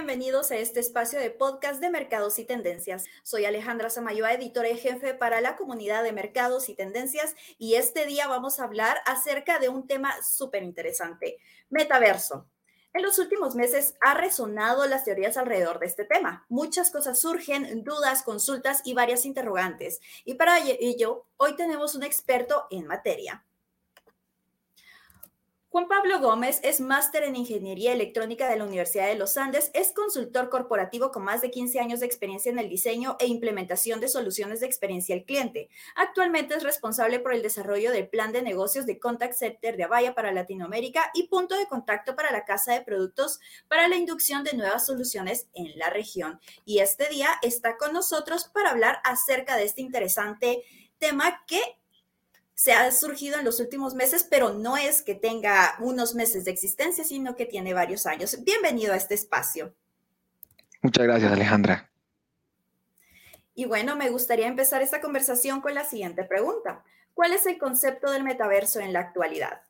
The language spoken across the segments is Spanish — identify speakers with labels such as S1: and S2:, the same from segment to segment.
S1: bienvenidos a este espacio de podcast de mercados y tendencias. Soy Alejandra Samayoa, editora y jefe para la comunidad de mercados y tendencias y este día vamos a hablar acerca de un tema súper interesante, metaverso. En los últimos meses ha resonado las teorías alrededor de este tema. Muchas cosas surgen, dudas, consultas y varias interrogantes. Y para ello, hoy tenemos un experto en materia. Juan Pablo Gómez es máster en Ingeniería Electrónica de la Universidad de los Andes, es consultor corporativo con más de 15 años de experiencia en el diseño e implementación de soluciones de experiencia al cliente. Actualmente es responsable por el desarrollo del plan de negocios de Contact Center de Avaya para Latinoamérica y punto de contacto para la Casa de Productos para la inducción de nuevas soluciones en la región. Y este día está con nosotros para hablar acerca de este interesante tema que se ha surgido en los últimos meses, pero no es que tenga unos meses de existencia, sino que tiene varios años. Bienvenido a este espacio.
S2: Muchas gracias, Alejandra.
S1: Y bueno, me gustaría empezar esta conversación con la siguiente pregunta. ¿Cuál es el concepto del metaverso en la actualidad?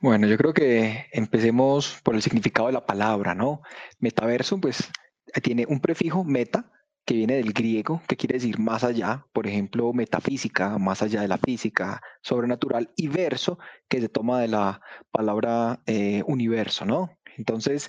S2: Bueno, yo creo que empecemos por el significado de la palabra, ¿no? Metaverso, pues tiene un prefijo meta, que viene del griego, que quiere decir más allá, por ejemplo, metafísica, más allá de la física, sobrenatural, y verso, que se toma de la palabra eh, universo, ¿no? Entonces,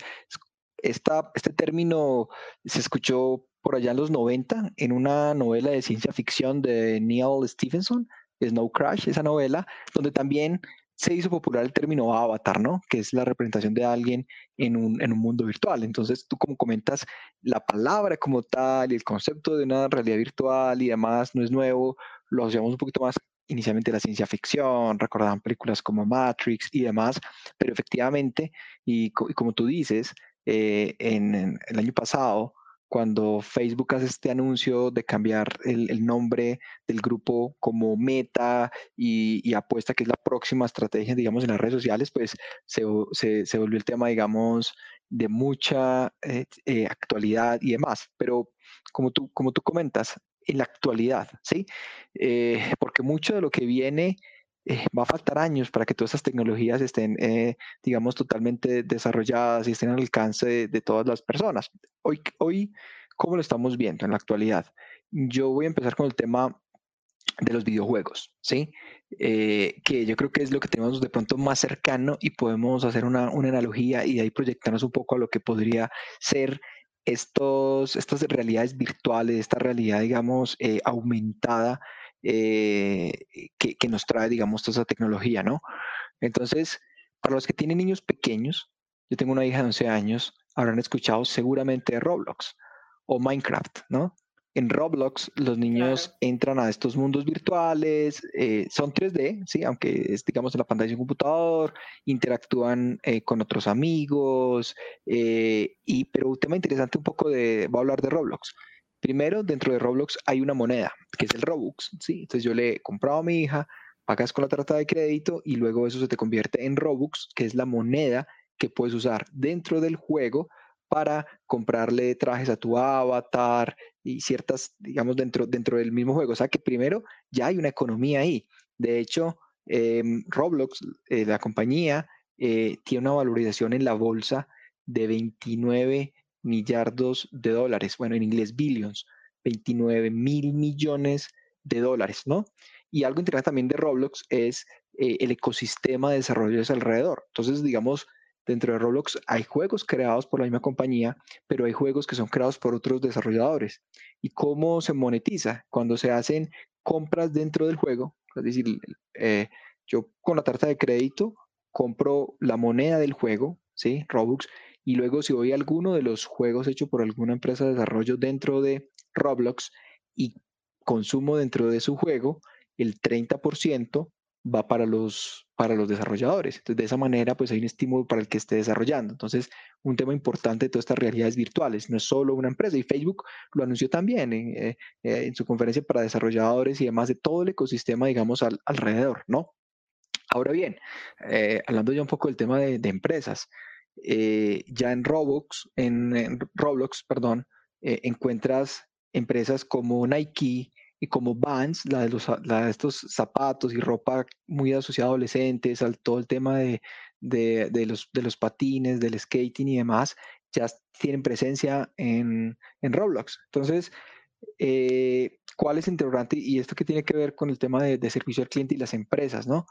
S2: esta, este término se escuchó por allá en los 90 en una novela de ciencia ficción de Neil Stephenson, Snow Crash, esa novela, donde también se hizo popular el término avatar, ¿no? Que es la representación de alguien en un, en un, mundo virtual. Entonces, tú como comentas, la palabra como tal y el concepto de una realidad virtual y demás no es nuevo, lo asociamos un poquito más inicialmente la ciencia ficción, recordaban películas como Matrix y demás, pero efectivamente, y, como tú dices, eh, en el año pasado, cuando Facebook hace este anuncio de cambiar el, nombre del grupo como Meta y, apuesta que es la próxima estrategia, digamos, en las redes sociales, pues se, se, volvió el tema, digamos, de mucha eh, eh, actualidad y demás. Pero como tú, como tú comentas, en la actualidad, ¿sí? Eh, porque mucho de lo que viene va a faltar años para que todas estas tecnologías estén, digamos, totalmente desarrolladas y estén al alcance de, todas las personas. Hoy, hoy, ¿cómo lo estamos viendo en la actualidad? Yo voy a empezar con el tema de los videojuegos, ¿sí? Eh, que yo creo que es lo que tenemos de pronto más cercano y podemos hacer una, una analogía y de ahí proyectarnos un poco a lo que podría ser estos, estas realidades virtuales, esta realidad, digamos, eh, aumentada eh, que, que, nos trae, digamos, toda esa tecnología, ¿no? Entonces, para los que tienen niños pequeños, yo tengo una hija de 11 años, habrán escuchado seguramente Roblox o Minecraft, ¿no? En Roblox los niños entran a estos mundos virtuales, eh, son 3D, ¿sí? aunque es digamos en la pantalla de un computador, interactúan eh, con otros amigos, y, pero un tema interesante un poco de, voy a hablar de Roblox. Primero, dentro de Roblox hay una moneda, que es el Robux, ¿sí? Entonces yo le he comprado a mi hija, pagas con la tarjeta de crédito y luego eso se te convierte en Robux, que es la moneda que puedes usar dentro del juego para comprarle trajes a tu avatar y ciertas, digamos, dentro, dentro del mismo juego. O sea que primero ya hay una economía ahí. De hecho, em, Roblox, eh, la compañía, eh, tiene una valorización en la bolsa de 29 millardos de dólares, bueno, en inglés billions, 29 mil millones de dólares, ¿no? Y algo interesante también de Roblox es eh, el ecosistema de desarrollos alrededor. Entonces, digamos, dentro de Roblox hay juegos creados por la misma compañía, pero hay juegos que son creados por otros desarrolladores. ¿Y cómo se monetiza? Cuando se hacen compras dentro del juego, es decir, eh, yo con la tarjeta de crédito compro la moneda del juego, ¿sí? Robux, y luego si voy a alguno de los juegos hechos por alguna empresa de desarrollo dentro de Roblox y consumo dentro de su juego, el 30% va para los, para los desarrolladores. Entonces, de esa manera, pues hay un estímulo para el que esté desarrollando. Entonces, un tema importante de todas estas realidades virtuales, no es solo una empresa, y Facebook lo anunció también en, eh, eh, su conferencia para desarrolladores y demás de todo el ecosistema, digamos, alrededor, ¿no? Ahora bien, eh, hablando ya un poco del tema de empresas, eh, ya en Roblox, en, Roblox, perdón, eh, encuentras empresas como Nike y como Vans, la de, los, la de estos zapatos y ropa muy asociada a adolescentes, al todo el tema de, de, de, los, de los patines, del skating y demás, ya tienen presencia en, Roblox. Entonces, eh, ¿cuál es el interrogante? Y esto que tiene que ver con el tema de, de servicio al cliente y las empresas, ¿no?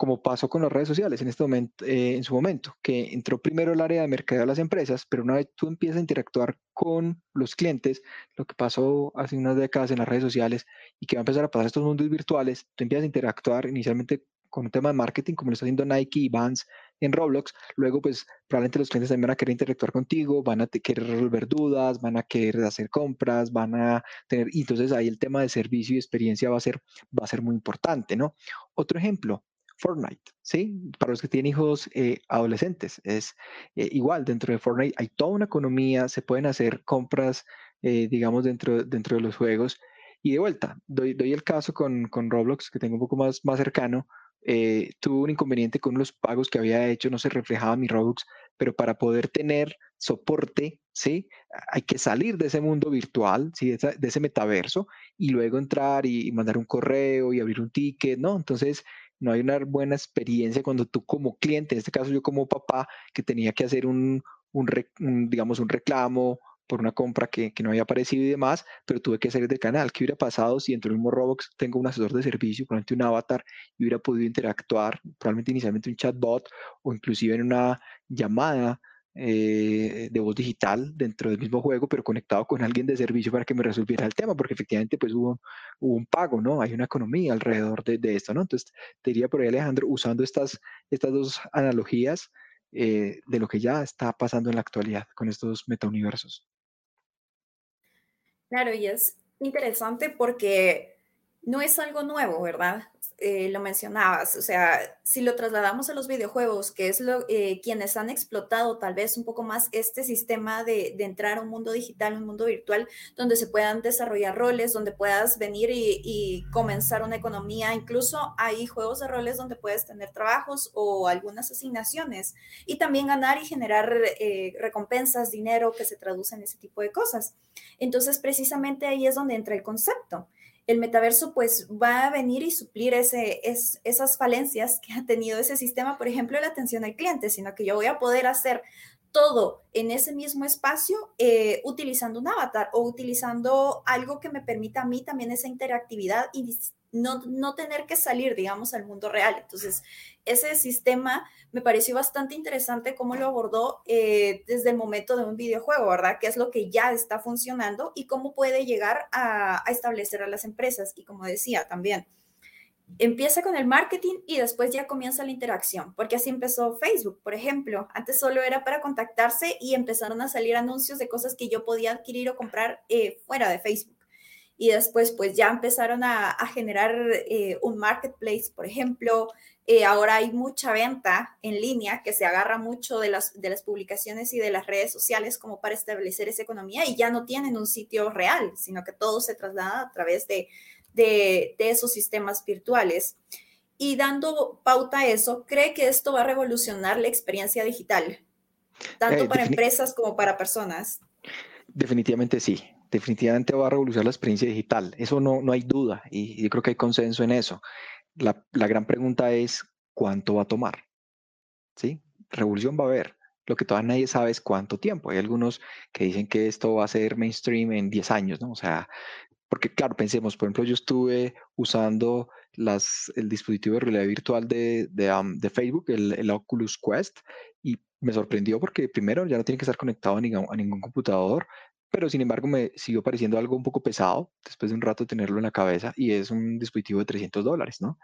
S2: Como pasó con las redes sociales en este momento, eh, en su momento, que entró primero el área de mercadeo de las empresas, pero una vez tú empiezas a interactuar con los clientes, lo que pasó hace unas décadas en las redes sociales y que va a empezar a pasar estos mundos virtuales, tú empiezas a interactuar inicialmente con un tema de marketing, como lo está haciendo Nike y Vans en Roblox, luego pues probablemente los clientes también van a querer interactuar contigo, van a querer resolver dudas, van a querer hacer compras, van a tener, y entonces ahí el tema de servicio y experiencia va a ser, va a ser muy importante, ¿no? Otro ejemplo, Fortnite, ¿sí? Para los que tienen hijos eh, adolescentes, es eh, igual, dentro de Fortnite hay toda una economía, se pueden hacer compras, eh, digamos, dentro, dentro de los juegos. Y de vuelta, doy, doy el caso con, con, Roblox, que tengo un poco más, más cercano, tuve un inconveniente con los pagos que había hecho, no se reflejaba mi Roblox, pero para poder tener soporte, ¿sí? Hay que salir de ese mundo virtual, ¿sí? De, de ese metaverso y luego entrar y, y, mandar un correo y abrir un ticket, ¿no? Entonces, no hay una buena experiencia cuando tú como cliente, en este caso yo como papá, que tenía que hacer un, digamos, un reclamo por una compra que, no había aparecido y demás, pero tuve que salir del canal. ¿Qué hubiera pasado si dentro del mismo Roblox tengo un asesor de servicio, probablemente un avatar, y hubiera podido interactuar, probablemente inicialmente un chatbot o inclusive en una llamada eh, de voz digital dentro del mismo juego, pero conectado con alguien de servicio para que me resolviera el tema, porque efectivamente pues hubo, un pago, ¿no? Hay una economía alrededor de, esto, ¿no? Entonces, te diría por ahí, Alejandro, usando estas, estas dos analogías eh, de lo que ya está pasando en la actualidad con estos metauniversos.
S1: Claro, y es interesante porque no es algo nuevo, ¿verdad? Eh, lo mencionabas, o sea, si lo trasladamos a los videojuegos, que es lo, eh, quienes han explotado tal vez un poco más este sistema de, entrar a un mundo digital, un mundo virtual, donde se puedan desarrollar roles, donde puedas venir y, comenzar una economía, incluso hay juegos de roles donde puedes tener trabajos o algunas asignaciones y también ganar y generar eh, recompensas, dinero que se traduce en ese tipo de cosas. Entonces, precisamente ahí es donde entra el concepto el metaverso pues va a venir y suplir esas falencias que ha tenido ese sistema, por ejemplo, la atención al cliente, sino que yo voy a poder hacer todo en ese mismo espacio eh, utilizando un avatar o utilizando algo que me permita a mí también esa interactividad y no, tener que salir, digamos, al mundo real. Entonces, ese sistema me pareció bastante interesante cómo lo abordó eh, desde el momento de un videojuego, ¿verdad? Que es lo que ya está funcionando y cómo puede llegar a, establecer a las empresas. Y como decía también, empieza con el marketing y después ya comienza la interacción, porque así empezó Facebook, por ejemplo. Antes solo era para contactarse y empezaron a salir anuncios de cosas que yo podía adquirir o comprar eh, fuera de Facebook y después pues ya empezaron a, generar eh, un marketplace, por ejemplo. Eh, ahora hay mucha venta en línea que se agarra mucho de las, de las publicaciones y de las redes sociales como para establecer esa economía y ya no tienen un sitio real, sino que todo se traslada a través de, de, esos sistemas virtuales. Y dando pauta a eso, ¿cree que esto va a revolucionar la experiencia digital, tanto eh, para empresas como para personas?
S2: Definitivamente sí definitivamente va a revolucionar la experiencia digital. Eso no, no hay duda y, yo creo que hay consenso en eso. La, la, gran pregunta es, ¿cuánto va a tomar? ¿Sí? Revolución va a haber. Lo que todavía nadie sabe es cuánto tiempo. Hay algunos que dicen que esto va a ser mainstream en 10 años, ¿no? O sea, porque claro, pensemos, por ejemplo, yo estuve usando las, el dispositivo de realidad virtual de, de, de Facebook, el, el, Oculus Quest, y me sorprendió porque primero ya no tiene que estar conectado a ningún, a ningún computador, pero sin embargo me siguió pareciendo algo un poco pesado después de un rato tenerlo en la cabeza y es un dispositivo de 300 dólares, ¿no?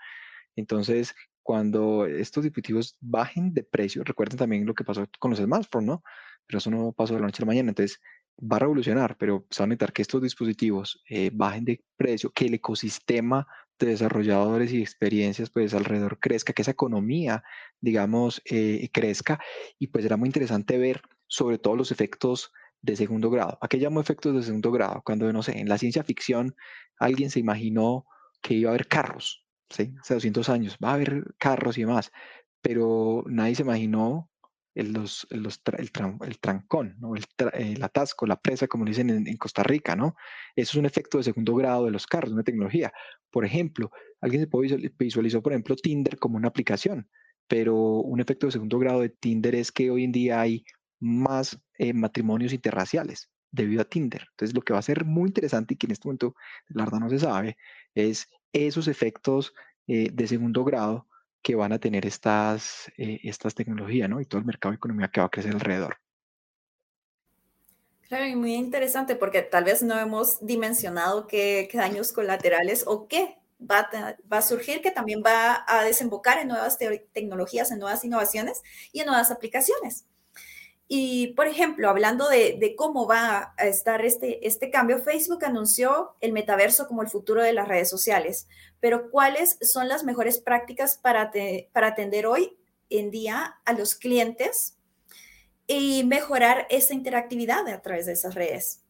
S2: Entonces, cuando estos dispositivos bajen de precio, recuerden también lo que pasó con los smartphones, ¿no? Pero eso no pasó de la noche a la mañana, entonces va a revolucionar, pero se va a notar que estos dispositivos eh, bajen de precio, que el ecosistema de desarrolladores y experiencias pues alrededor crezca, que esa economía, digamos, eh, crezca y pues será muy interesante ver sobre todo los efectos de segundo grado. ¿A qué llamo efectos de segundo grado? Cuando, no sé, en la ciencia ficción alguien se imaginó que iba a haber carros, ¿sí? Hace 200 años, va a haber carros y demás, pero nadie se imaginó el, los, el, el, trancón, ¿no? el, atasco, la presa, como dicen en, Costa Rica, ¿no? Eso es un efecto de segundo grado de los carros, una tecnología. Por ejemplo, alguien se visualizó, por ejemplo, Tinder como una aplicación, pero un efecto de segundo grado de Tinder es que hoy en día hay más eh, matrimonios interraciales debido a Tinder. Entonces, lo que va a ser muy interesante y que en este momento, la no se sabe, es esos efectos eh, de segundo grado que van a tener estas, eh, estas tecnologías, ¿no? Y todo el mercado de economía que va a crecer alrededor.
S1: Claro, y muy interesante porque tal vez no hemos dimensionado qué, daños colaterales o qué va a, surgir, que también va a desembocar en nuevas tecnologías, en nuevas innovaciones y en nuevas aplicaciones. Y, por ejemplo, hablando de, cómo va a estar este, este cambio, Facebook anunció el metaverso como el futuro de las redes sociales, pero ¿cuáles son las mejores prácticas para, para atender hoy en día a los clientes y mejorar esa interactividad a través de esas redes?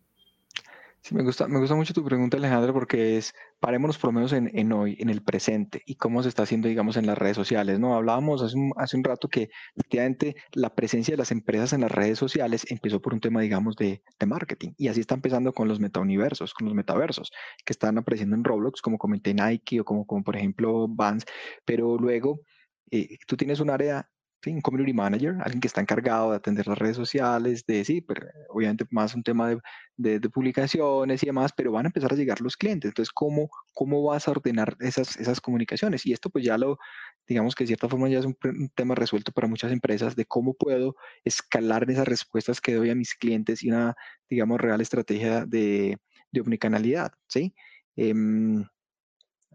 S2: Me gusta, me gusta mucho tu pregunta, Alejandro, porque es, parémonos por lo menos en, hoy, en el presente, y cómo se está haciendo, digamos, en las redes sociales, ¿no? Hablábamos hace un, rato que efectivamente la presencia de las empresas en las redes sociales empezó por un tema, digamos, de, marketing, y así está empezando con los metauniversos, con los metaversos, que están apareciendo en Roblox, como comenté Nike, o como, como por ejemplo Vans, pero luego eh, tú tienes un área un community manager, alguien que está encargado de atender las redes sociales, de sí, pero obviamente más un tema de, de, publicaciones y demás, pero van a empezar a llegar los clientes. Entonces, ¿cómo, cómo vas a ordenar esas, esas comunicaciones? Y esto pues ya lo, digamos que de cierta forma ya es un, tema resuelto para muchas empresas de cómo puedo escalar esas respuestas que doy a mis clientes y una, digamos, real estrategia de, de omnicanalidad, ¿sí? Em,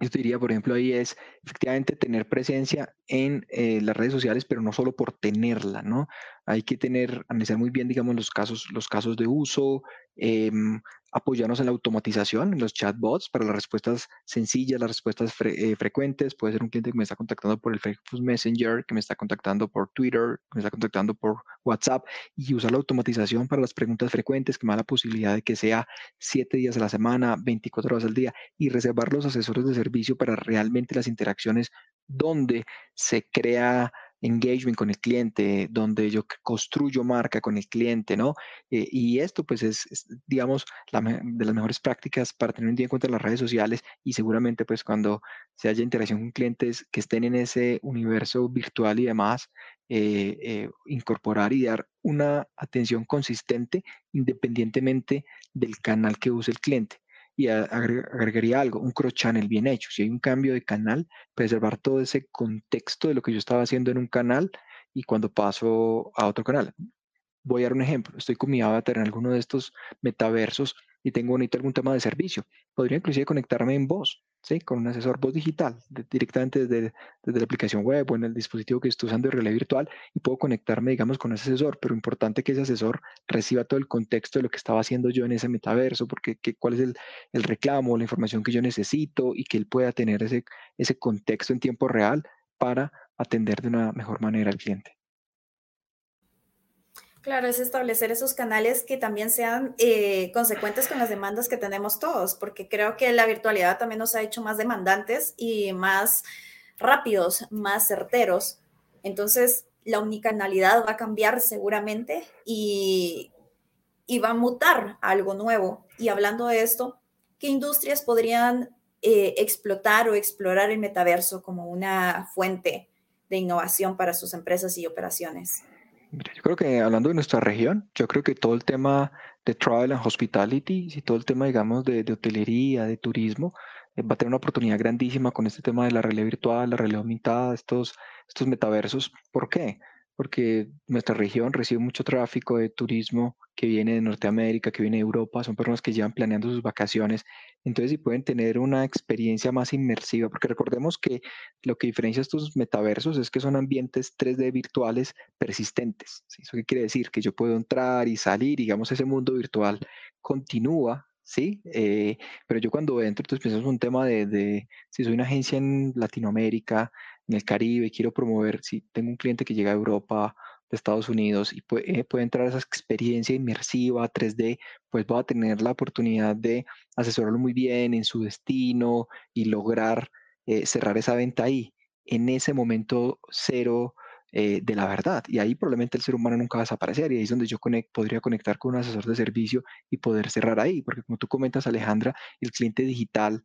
S2: yo te diría, por ejemplo, ahí es efectivamente tener presencia en eh, las redes sociales, pero no solo por tenerla, ¿no? Hay que tener, analizar muy bien, digamos, los casos, los casos de uso, em, apoyarnos en la automatización, en los chatbots para las respuestas sencillas, las respuestas eh, frecuentes. Puede ser un cliente que me está contactando por el Facebook Messenger, que me está contactando por Twitter, que me está contactando por WhatsApp y usar la automatización para las preguntas frecuentes, que me da la posibilidad de que sea siete días a la semana, 24 horas al día y reservar los asesores de servicio para realmente las interacciones donde se crea engagement con el cliente, donde yo construyo marca con el cliente, ¿no? Eh, y esto pues es, digamos, de las mejores prácticas para tener un día en cuenta las redes sociales y seguramente pues cuando se haya interacción con clientes que estén en ese universo virtual y demás, eh, eh, incorporar y dar una atención consistente independientemente del canal que use el cliente y agregaría algo, un cross channel bien hecho. Si hay un cambio de canal, preservar todo ese contexto de lo que yo estaba haciendo en un canal y cuando paso a otro canal. Voy a dar un ejemplo. Estoy con mi avatar en alguno de estos metaversos y tengo bonito algún tema de servicio. Podría inclusive conectarme en voz, ¿sí? Con un asesor voz digital, directamente desde, desde, la aplicación web o en el dispositivo que estoy usando de relé virtual y puedo conectarme, digamos, con ese asesor, pero importante que ese asesor reciba todo el contexto de lo que estaba haciendo yo en ese metaverso, porque cuál es el, el reclamo, la información que yo necesito y que él pueda tener ese, ese contexto en tiempo real para atender de una mejor manera al cliente.
S1: Claro, es establecer esos canales que también sean eh, consecuentes con las demandas que tenemos todos, porque creo que la virtualidad también nos ha hecho más demandantes y más rápidos, más certeros. Entonces, la unicanalidad va a cambiar seguramente y, va a mutar algo nuevo. Y hablando de esto, ¿qué industrias podrían eh, explotar o explorar el metaverso como una fuente de innovación para sus empresas y operaciones?
S2: Yo creo que hablando de nuestra región, yo creo que todo el tema de travel and hospitality y todo el tema, digamos, de, de hotelería, de turismo, eh, va a tener una oportunidad grandísima con este tema de la realidad virtual, la realidad aumentada, estos, estos metaversos. ¿Por qué? Porque nuestra región recibe mucho tráfico de turismo que viene de Norteamérica, que viene de Europa, son personas que llevan planeando sus vacaciones, entonces si pueden tener una experiencia más inmersiva, porque recordemos que lo que diferencia estos metaversos es que son ambientes 3D virtuales persistentes. ¿Eso qué quiere decir? Que yo puedo entrar y salir, digamos, ese mundo virtual continúa ¿sí? Eh, pero yo cuando entro, entonces pensamos un tema de, de, si soy una agencia en Latinoamérica, en el Caribe, quiero promover, si tengo un cliente que llega a Europa, de Estados Unidos y puede, eh, puede entrar a esa experiencia inmersiva 3D, pues va a tener la oportunidad de asesorarlo muy bien en su destino y lograr eh, cerrar esa venta ahí, en ese momento cero eh, de la verdad. Y ahí probablemente el ser humano nunca va a desaparecer y ahí es donde yo podría conectar con un asesor de servicio y poder cerrar ahí, porque como tú comentas, Alejandra, el cliente digital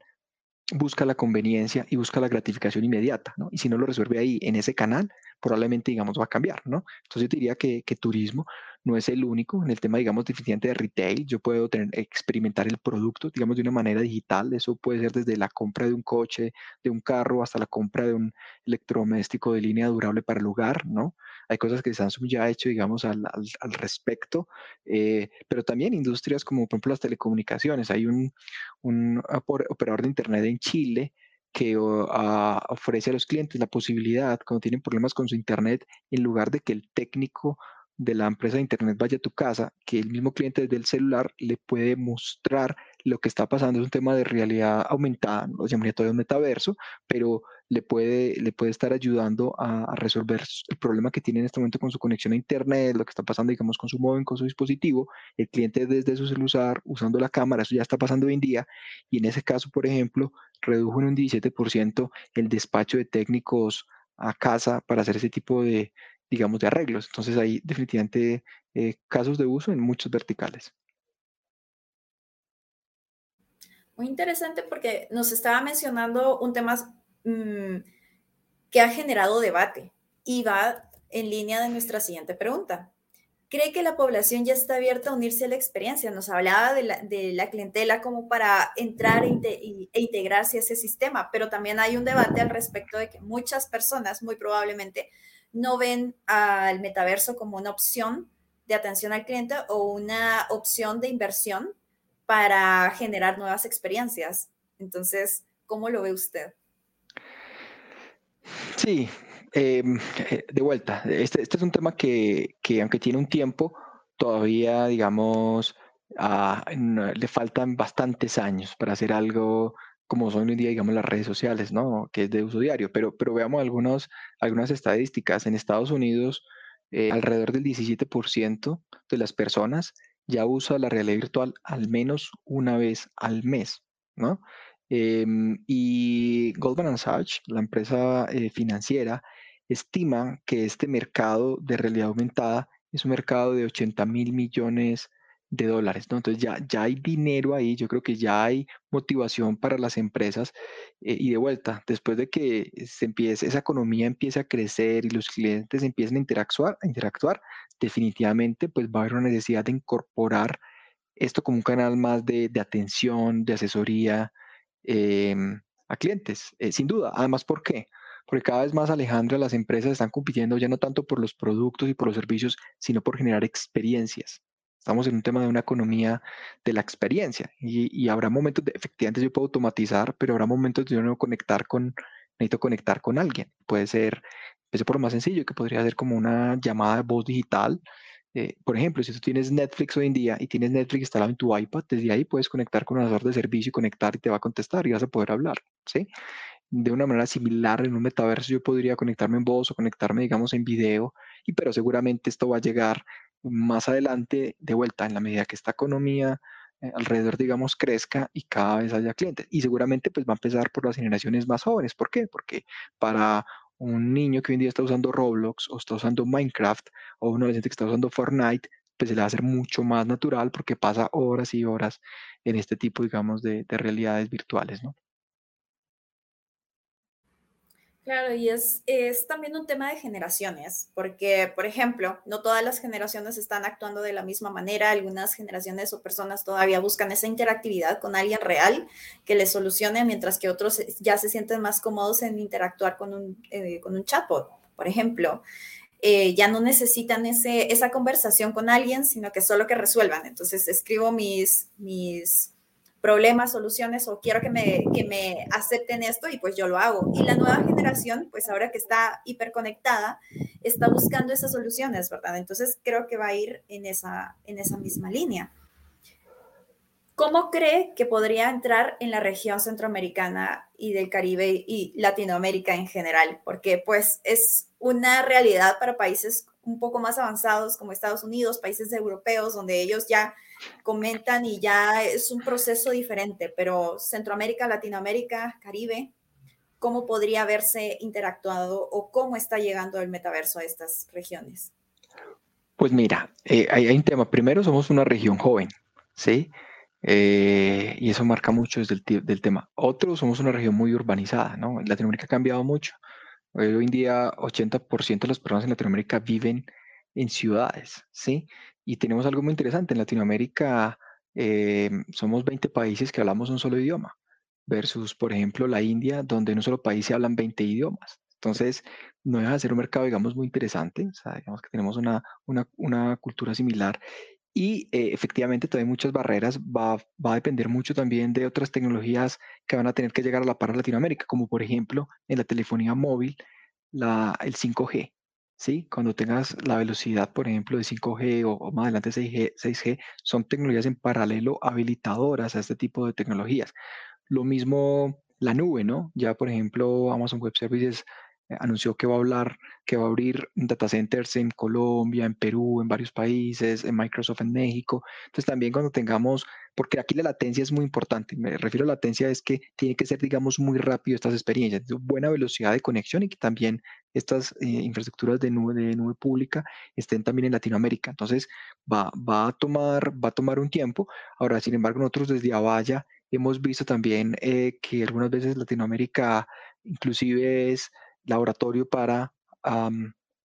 S2: busca la conveniencia y busca la gratificación inmediata, ¿no? Y si no lo resuelve ahí, en ese canal, probablemente, digamos, va a cambiar, ¿no? Entonces yo diría que, que turismo, no es el único. En el tema, digamos, deficiente de retail, yo puedo tener, experimentar el producto, digamos, de una manera digital. Eso puede ser desde la compra de un coche, de un carro, hasta la compra de un electrodoméstico de línea durable para el hogar, ¿no? Hay cosas que Samsung ya ha hecho, digamos, al, al, respecto, eh, pero también industrias como, por ejemplo, las telecomunicaciones. Hay un, un operador de Internet en Chile que ofrece a los clientes la posibilidad, cuando tienen problemas con su Internet, en lugar de que el técnico de la empresa de Internet vaya a tu casa, que el mismo cliente desde el celular le puede mostrar lo que está pasando. Es un tema de realidad aumentada, no lo llamaría todavía un metaverso, pero le puede, le puede estar ayudando a, resolver el problema que tiene en este momento con su conexión a Internet, lo que está pasando, digamos, con su móvil, con su dispositivo. El cliente desde su celular, usando la cámara, eso ya está pasando hoy en día. Y en ese caso, por ejemplo, redujo en un 17% el despacho de técnicos a casa para hacer ese tipo de, digamos, de arreglos. Entonces hay definitivamente eh, casos de uso en muchos verticales.
S1: Muy interesante porque nos estaba mencionando un tema mm, que ha generado debate y va en línea de nuestra siguiente pregunta. ¿Cree que la población ya está abierta a unirse a la experiencia? Nos hablaba de la, clientela como para entrar e, e, integrarse a ese sistema, pero también hay un debate al respecto de que muchas personas, muy probablemente, no ven al metaverso como una opción de atención al cliente o una opción de inversión para generar nuevas experiencias. Entonces, ¿cómo lo ve usted?
S2: Sí, em, eh, de vuelta, este, este, es un tema que, aunque tiene un tiempo, todavía, digamos, ah, le faltan bastantes años para hacer algo como son hoy día, digamos, las redes sociales, ¿no? Que es de uso diario. Pero, pero veamos algunas estadísticas. En Estados Unidos, eh, alrededor del 17% de las personas ya usa la realidad virtual al menos una vez al mes, ¿no? Em, y Goldman Sachs, la empresa eh, financiera, estima que este mercado de realidad aumentada es un mercado de 80 mil millones de dólares, ¿no? Entonces ya, ya hay dinero ahí, yo creo que ya hay motivación para las empresas eh, y de vuelta, después de que se empiece, esa economía empiece a crecer y los clientes empiecen a interactuar, a interactuar, definitivamente pues va a haber una necesidad de incorporar esto como un canal más de, atención, de asesoría em, a clientes, eh, sin duda. Además, ¿por qué? Porque cada vez más, Alejandra, las empresas están compitiendo ya no tanto por los productos y por los servicios, sino por generar experiencias. Estamos en un tema de una economía de la experiencia y, habrá momentos, de, efectivamente yo puedo automatizar, pero habrá momentos de yo no conectar con, necesito conectar con alguien. Puede ser, eso por lo más sencillo, que podría ser como una llamada de voz digital. Eh, por ejemplo, si tú tienes Netflix hoy en día y tienes Netflix instalado en tu iPad, desde ahí puedes conectar con un asesor de servicio y conectar y te va a contestar y vas a poder hablar, ¿sí? De una manera similar en un metaverso yo podría conectarme en voz o conectarme, digamos, en video, y pero seguramente esto va a llegar más adelante, de vuelta, en la medida que esta economía eh, alrededor, digamos, crezca y cada vez haya clientes. Y seguramente pues va a empezar por las generaciones más jóvenes. ¿Por qué? Porque para un niño que hoy en día está usando Roblox o está usando Minecraft o un adolescente que está usando Fortnite, pues se le va a hacer mucho más natural porque pasa horas y horas en este tipo, digamos, de, de realidades virtuales, ¿no?
S1: Claro, y es, es también un tema de generaciones, porque, por ejemplo, no todas las generaciones están actuando de la misma manera, algunas generaciones o personas todavía buscan esa interactividad con alguien real que les solucione, mientras que otros ya se sienten más cómodos en interactuar con un, eh, con un chatbot, por ejemplo. Eh, ya no necesitan ese, esa conversación con alguien, sino que solo que resuelvan. Entonces, escribo mis, mis problemas, soluciones o quiero que me, que me acepten esto y pues yo lo hago. Y la nueva generación, pues ahora que está hiperconectada, está buscando esas soluciones, ¿verdad? Entonces creo que va a ir en esa, en esa misma línea. ¿Cómo cree que podría entrar en la región centroamericana y del Caribe y Latinoamérica en general? Porque pues es una realidad para países un poco más avanzados como Estados Unidos, países europeos, donde ellos ya comentan y ya es un proceso diferente, pero Centroamérica, Latinoamérica, Caribe, ¿cómo podría haberse interactuado o cómo está llegando el metaverso a estas regiones?
S2: Pues mira, eh, hay, un tema. Primero, somos una región joven, ¿sí? Eh, y eso marca mucho desde el del tema. Otro, somos una región muy urbanizada, ¿no? Latinoamérica ha cambiado mucho. Hoy en día, 80% de las personas en Latinoamérica viven en ciudades, ¿sí? Y tenemos algo muy interesante. En Latinoamérica eh, somos 20 países que hablamos un solo idioma, versus, por ejemplo, la India, donde en un solo país se hablan 20 idiomas. Entonces, no deja de ser un mercado, digamos, muy interesante. O sea, digamos que tenemos una, una, una cultura similar y eh, efectivamente todavía hay muchas barreras, va, va, a depender mucho también de otras tecnologías que van a tener que llegar a la par de Latinoamérica, como por ejemplo en la telefonía móvil, la, el 5G. ¿Sí? Cuando tengas la velocidad, por ejemplo, de 5G o, más adelante 6G, 6G, son tecnologías en paralelo habilitadoras a este tipo de tecnologías. Lo mismo la nube, ¿no? Ya, por ejemplo, Amazon Web Services eh, anunció que va a hablar, que va a abrir data centers en Colombia, en Perú, en varios países, en Microsoft en México. Entonces también cuando tengamos, porque aquí la latencia es muy importante, me refiero a latencia es que tiene que ser, digamos, muy rápido estas experiencias, buena velocidad de conexión y que también estas eh, infraestructuras de nube, de nube pública estén también en Latinoamérica. Entonces va, va, a tomar, va a tomar un tiempo. Ahora, sin embargo, nosotros desde Avaya hemos visto también eh, que algunas veces Latinoamérica inclusive es laboratorio para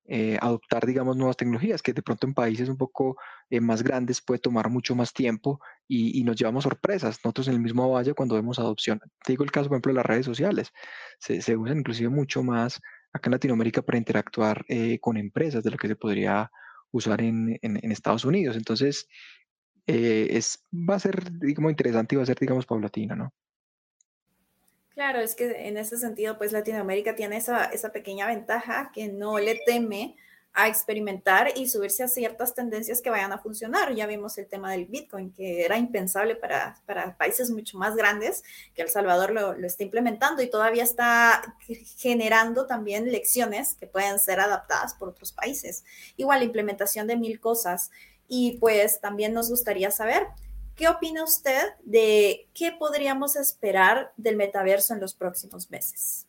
S2: eh, adoptar, digamos, nuevas tecnologías, que de pronto en países un poco eh, más grandes puede tomar mucho más tiempo y, nos llevamos sorpresas. Nosotros en el mismo valle cuando vemos adopción, te digo el caso, por ejemplo, de las redes sociales, se, se usan inclusive mucho más acá en Latinoamérica para interactuar eh, con empresas de lo que se podría usar en, en, Estados Unidos. Entonces, es, va a ser, digamos, interesante y va a ser, digamos, paulatino, ¿no?
S1: Claro, es que en ese sentido, pues Latinoamérica tiene esa, esa pequeña ventaja que no le teme a experimentar y subirse a ciertas tendencias que vayan a funcionar. Ya vimos el tema del Bitcoin, que era impensable para, para países mucho más grandes, que El Salvador lo, lo, está implementando y todavía está generando también lecciones que pueden ser adaptadas por otros países. Igual, la implementación de mil cosas. Y pues también nos gustaría saber ¿Qué opina usted de qué podríamos esperar del metaverso en los próximos meses?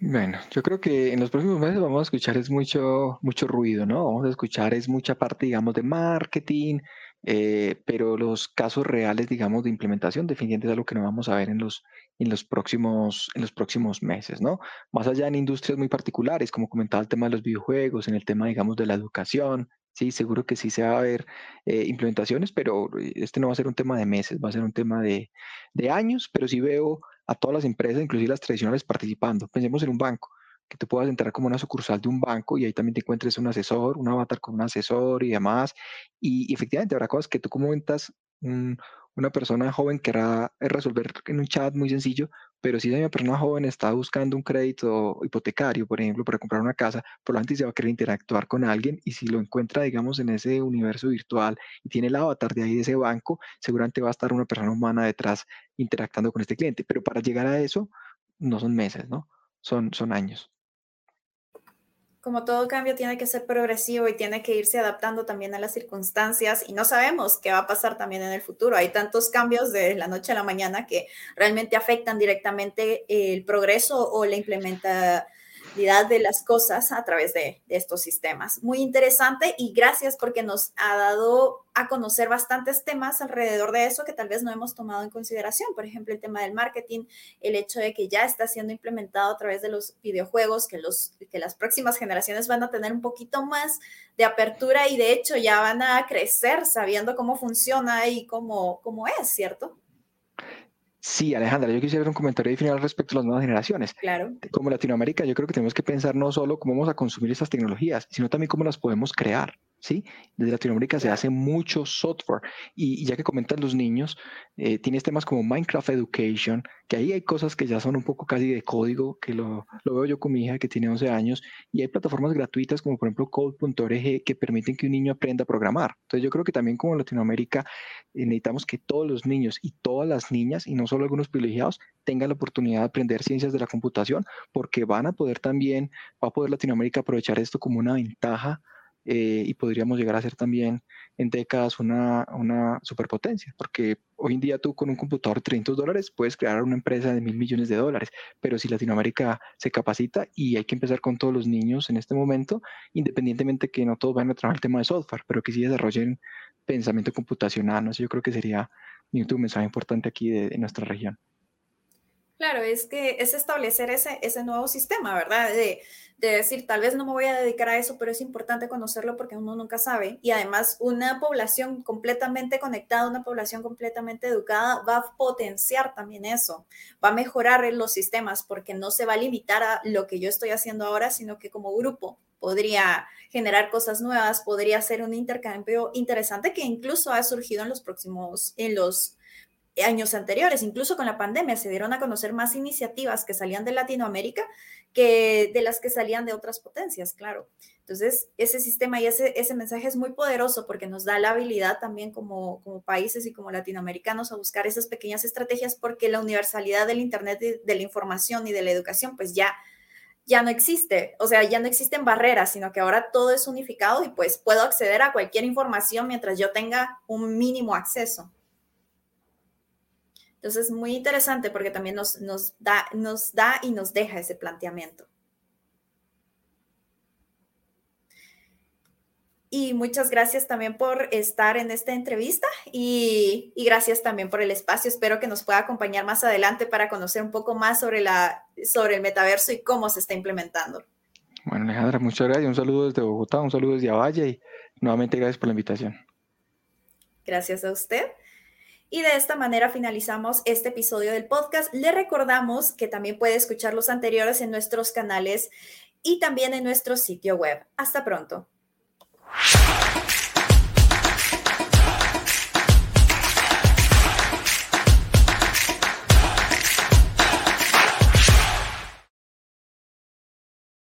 S2: Bueno, yo creo que en los próximos meses vamos a escuchar es mucho, mucho ruido, ¿no? Vamos a escuchar es mucha parte, digamos, de marketing, eh, pero los casos reales, digamos, de implementación definitivamente es algo que no vamos a ver en los, en los, próximos, en los próximos meses, ¿no? Más allá en industrias muy particulares, como comentaba el tema de los videojuegos, en el tema, digamos, de la educación, Sí, seguro que sí se va a ver eh, implementaciones, pero eh, este no va a ser un tema de meses, va a ser un tema de, de, años, pero sí veo a todas las empresas, inclusive las tradicionales, participando. Pensemos en un banco, que tú puedas entrar como una sucursal de un banco y ahí también te encuentres un asesor, un avatar con un asesor y demás. Y, y efectivamente habrá cosas que tú comentas, un, una persona joven querrá resolver en un chat muy sencillo, pero si una persona joven está buscando un crédito hipotecario, por ejemplo, para comprar una casa, probablemente se va a querer interactuar con alguien y si lo encuentra, digamos, en ese universo virtual y tiene el avatar de ahí de ese banco, seguramente va a estar una persona humana detrás interactuando con este cliente. Pero para llegar a eso, no son meses, ¿no? Son, son años
S1: como todo cambio tiene que ser progresivo y tiene que irse adaptando también a las circunstancias y no sabemos qué va a pasar también en el futuro. Hay tantos cambios de la noche a la mañana que realmente afectan directamente el progreso o la implementación de las cosas a través de, estos sistemas. Muy interesante y gracias porque nos ha dado a conocer bastantes temas alrededor de eso que tal vez no hemos tomado en consideración. Por ejemplo, el tema del marketing, el hecho de que ya está siendo implementado a través de los videojuegos, que, los, que las próximas generaciones van a tener un poquito más de apertura y de hecho ya van a crecer sabiendo cómo funciona y cómo, cómo es, ¿cierto?
S2: Sí, Alejandra, yo quisiera hacer un comentario final respecto a las nuevas generaciones.
S1: Claro.
S2: Como Latinoamérica, yo creo que tenemos que pensar no solo cómo vamos a consumir estas tecnologías, sino también cómo las podemos crear. ¿Sí? Desde Latinoamérica se hace mucho software y, ya que comentan los niños, eh, tienes temas como Minecraft Education, que ahí hay cosas que ya son un poco casi de código, que lo, lo veo yo con mi hija que tiene 11 años, y hay plataformas gratuitas como por ejemplo code.org que permiten que un niño aprenda a programar. Entonces yo creo que también como Latinoamérica eh, necesitamos que todos los niños y todas las niñas, y no solo algunos privilegiados, tengan la oportunidad de aprender ciencias de la computación, porque van a poder también, va a poder Latinoamérica aprovechar esto como una ventaja eh, y podríamos llegar a ser también en décadas una, una, superpotencia, porque hoy en día tú con un computador de 300 dólares puedes crear una empresa de mil millones de dólares, pero si Latinoamérica se capacita y hay que empezar con todos los niños en este momento, independientemente que no todos vayan a trabajar el tema de software, pero que sí desarrollen pensamiento computacional, ¿no? Eso yo creo que sería un mensaje importante aquí de nuestra región.
S1: Claro, es que es establecer ese, ese nuevo sistema, ¿verdad? De, de decir, tal vez no me voy a dedicar a eso, pero es importante conocerlo porque uno nunca sabe. Y además, una población completamente conectada, una población completamente educada, va a potenciar también eso, va a mejorar los sistemas porque no se va a limitar a lo que yo estoy haciendo ahora, sino que como grupo podría generar cosas nuevas, podría ser un intercambio interesante que incluso ha surgido en los próximos, en los años anteriores, incluso con la pandemia, se dieron a conocer más iniciativas que salían de Latinoamérica que de las que salían de otras potencias, claro. Entonces, ese sistema y ese, ese mensaje es muy poderoso porque nos da la habilidad también como, como países y como latinoamericanos a buscar esas pequeñas estrategias porque la universalidad del Internet, de, de la información y de la educación, pues ya ya no existe, o sea, ya no existen barreras, sino que ahora todo es unificado y pues puedo acceder a cualquier información mientras yo tenga un mínimo acceso. Entonces, es muy interesante porque también nos, nos, da, nos da y nos deja ese planteamiento. Y muchas gracias también por estar en esta entrevista y, y, gracias también por el espacio. Espero que nos pueda acompañar más adelante para conocer un poco más sobre, la, sobre el metaverso y cómo se está implementando.
S2: Bueno, Alejandra, muchas gracias. Un saludo desde Bogotá, un saludo desde Avalle y nuevamente gracias por la invitación.
S1: Gracias a usted. Y de esta manera finalizamos este episodio del podcast. Le recordamos que también puede escuchar los anteriores en nuestros canales y también en nuestro sitio web. Hasta pronto.